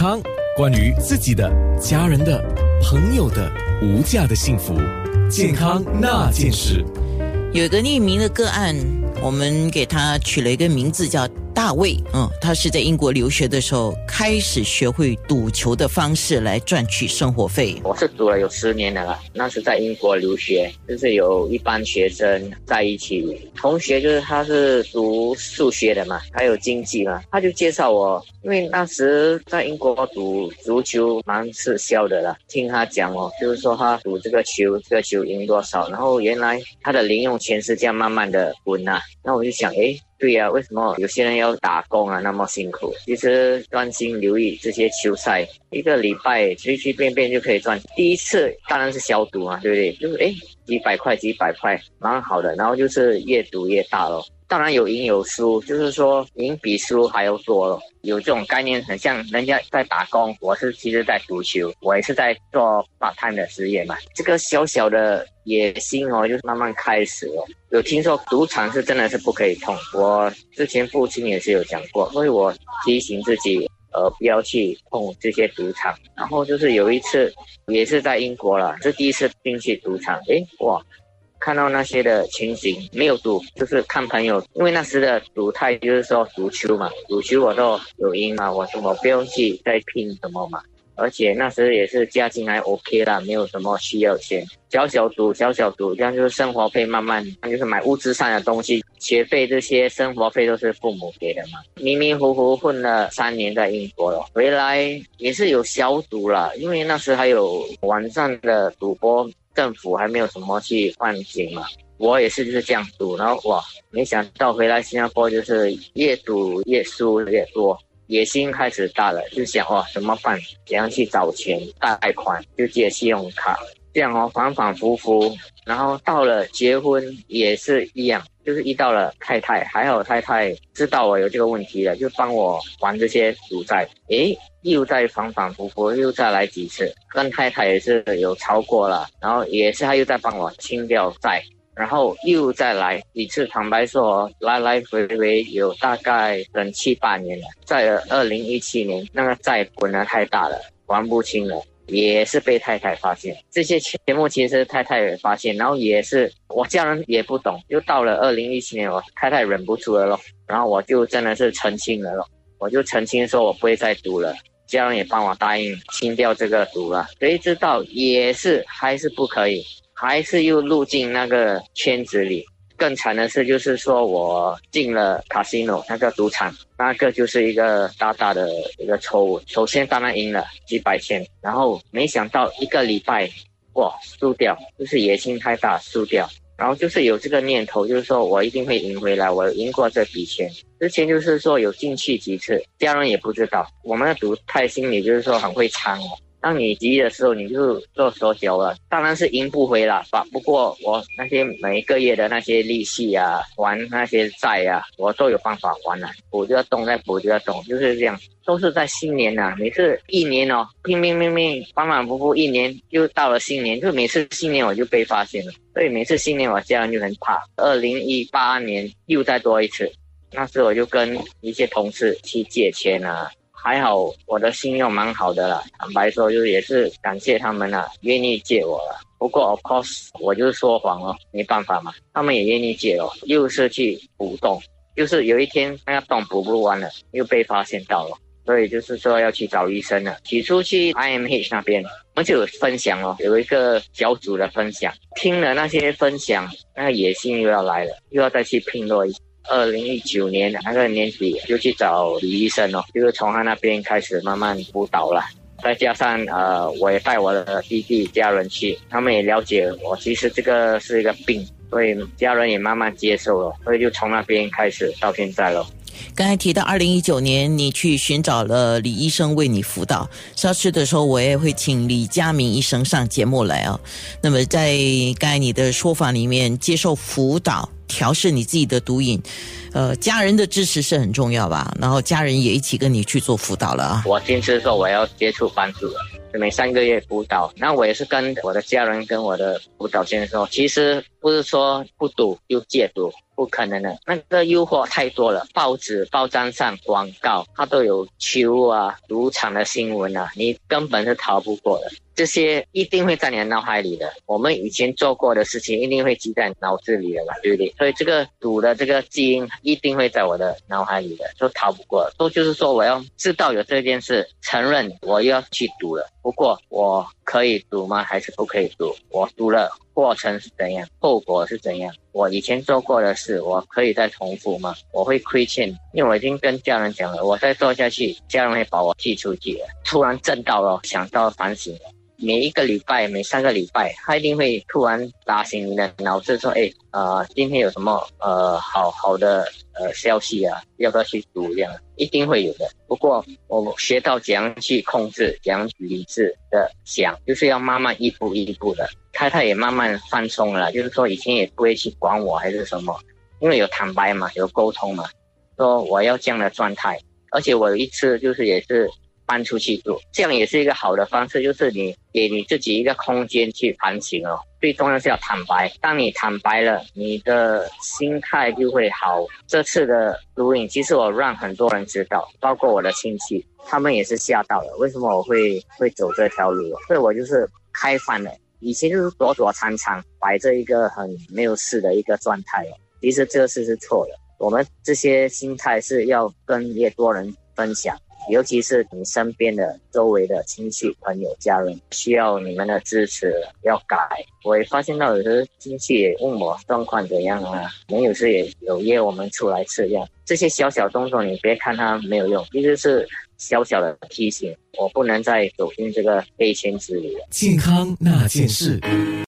康，关于自己的、家人的、朋友的无价的幸福，健康那件事。有一个匿名的个案，我们给他取了一个名字叫。大卫，嗯，他是在英国留学的时候开始学会赌球的方式来赚取生活费。我是赌了有十年了，那是在英国留学，就是有一班学生在一起，同学就是他是读数学的嘛，还有经济嘛，他就介绍我，因为那时在英国赌足球蛮吃销的了，听他讲哦，就是说他赌这个球，这个球赢多少，然后原来他的零用钱是这样慢慢的滚呐，那我就想，哎。对呀，为什么有些人要打工啊？那么辛苦。其实专心留意这些球赛，一个礼拜随随便便就可以赚。第一次当然是消毒嘛，对不对？就是哎，几百块，几百块，蛮好的。然后就是越赌越大咯。当然有赢有输，就是说赢比输还要多了。有这种概念，很像人家在打工，我是其实在赌球，我也是在做 part time 的职业嘛。这个小小的野心哦，就是慢慢开始了。有听说赌场是真的是不可以碰，我之前父亲也是有讲过，所以我提醒自己，呃，不要去碰这些赌场。然后就是有一次，也是在英国了，是第一次进去赌场，诶，哇！看到那些的情形，没有赌，就是看朋友。因为那时的赌态就是说赌球嘛，赌球我都有赢嘛，我什么不用去再拼什么嘛。而且那时也是家境还 OK 啦，没有什么需要钱，小小赌，小小赌，这样就是生活费慢慢，就是买物质上的东西，学费这些生活费都是父母给的嘛。迷迷糊糊混了三年在英国了，回来也是有小赌了，因为那时还有晚上的赌博。政府还没有什么去换警嘛，我也是就是这样赌，然后哇，没想到回来新加坡就是越赌越输越多，野心开始大了，就想哇怎么办？怎样去找钱贷款？就借信用卡，这样哦反反复复，然后到了结婚也是一样。就是遇到了太太，还好太太知道我有这个问题了，就帮我还这些赌债。诶，又在反反复复，又再来几次，跟太太也是有超过了，然后也是他又在帮我清掉债，然后又再来几次。坦白说，来来回回有大概等七八年了。在二零一七年，那个债滚得太大了，还不清了。也是被太太发现，这些节目其实太太也发现，然后也是我家人也不懂，就到了二零一七年，我太太忍不住了咯，然后我就真的是澄清了咯，我就澄清说我不会再赌了，家人也帮我答应清掉这个赌了，谁知道也是还是不可以，还是又入进那个圈子里。更惨的是，就是说我进了 casino 那个赌场，那个就是一个大大的一个错误。首先当然赢了几百千，然后没想到一个礼拜，哇，输掉，就是野心太大，输掉。然后就是有这个念头，就是说我一定会赢回来，我赢过这笔钱。之前就是说有进去几次，家人也不知道。我们的赌太心理就是说很会掺哦。当你急的时候，你就做手脚了，当然是赢不回了吧。不过我那些每一个月的那些利息啊，还那些债啊，我都有办法还了。补就要动，再补就要动，就是这样。都是在新年呐，每次一年哦，拼命拼命命，反反复复，一年又到了新年，就每次新年我就被发现了。所以每次新年我家人就很怕。二零一八年又再多一次，那时我就跟一些同事去借钱啊。还好我的信用蛮好的了，坦白说就是也是感谢他们了，愿意借我了。不过 of course 我就是说谎了，没办法嘛，他们也愿意借哦，又是去补洞，就是有一天那个洞补不完了，又被发现到了，所以就是说要去找医生了。起初去 IMH 那边，我们就有分享哦，有一个小组的分享，听了那些分享，那个野心又要来了，又要再去拼落一。二零一九年那个年底就去找李医生哦，就是从他那边开始慢慢辅导了。再加上呃，我也带我的弟弟家人去，他们也了解我，其实这个是一个病，所以家人也慢慢接受了，所以就从那边开始到现在了。刚才提到二零一九年，你去寻找了李医生为你辅导。下次的时候，我也会请李佳明医生上节目来哦。那么在刚才你的说法里面，接受辅导。调试你自己的毒瘾，呃，家人的支持是很重要吧？然后家人也一起跟你去做辅导了啊。我坚持说我要接触帮助，每三个月辅导。那我也是跟我的家人跟我的辅导先生说，其实不是说不赌就戒赌。不可能的。那个诱惑太多了，报纸、报章上广告，它都有球啊、赌场的新闻啊，你根本是逃不过的。这些一定会在你的脑海里的，我们以前做过的事情一定会记在脑子里的嘛，对不对？所以这个赌的这个基因一定会在我的脑海里的，都逃不过。都就是说，我要知道有这件事，承认我又要去赌了。不过我可以赌吗？还是不可以赌？我赌了，过程是怎样？后果是怎样？我以前做过的事，我可以再重复吗？我会亏欠，因为我已经跟家人讲了，我再做下去，家人会把我踢出去。突然震到了，想到反省了。每一个礼拜，每三个礼拜，他一定会突然打醒你的脑子，说：“哎，呃，今天有什么呃好好的呃消息啊？要不要去读？这样一定会有的。不过我学到怎样去控制，怎样理智的想，就是要慢慢一步一步的。太太也慢慢放松了，就是说以前也不会去管我还是什么，因为有坦白嘛，有沟通嘛，说我要这样的状态。而且我有一次就是也是。搬出去住，这样也是一个好的方式，就是你给你自己一个空间去反省哦。最重要是要坦白，当你坦白了，你的心态就会好。这次的录影，其实我让很多人知道，包括我的亲戚，他们也是吓到了。为什么我会会走这条路？所以我就是开放了，以前就是躲躲藏藏，摆着一个很没有事的一个状态哦。其实这个事是错的，我们这些心态是要跟越多人分享。尤其是你身边的周围的亲戚、朋友、家人，需要你们的支持，要改。我也发现到有的亲戚也问我状况怎样啊，没有事也有约我们出来吃药。这些小小动作，你别看它没有用，其实是小小的提醒，我不能再走进这个黑圈子里了。健康那件事。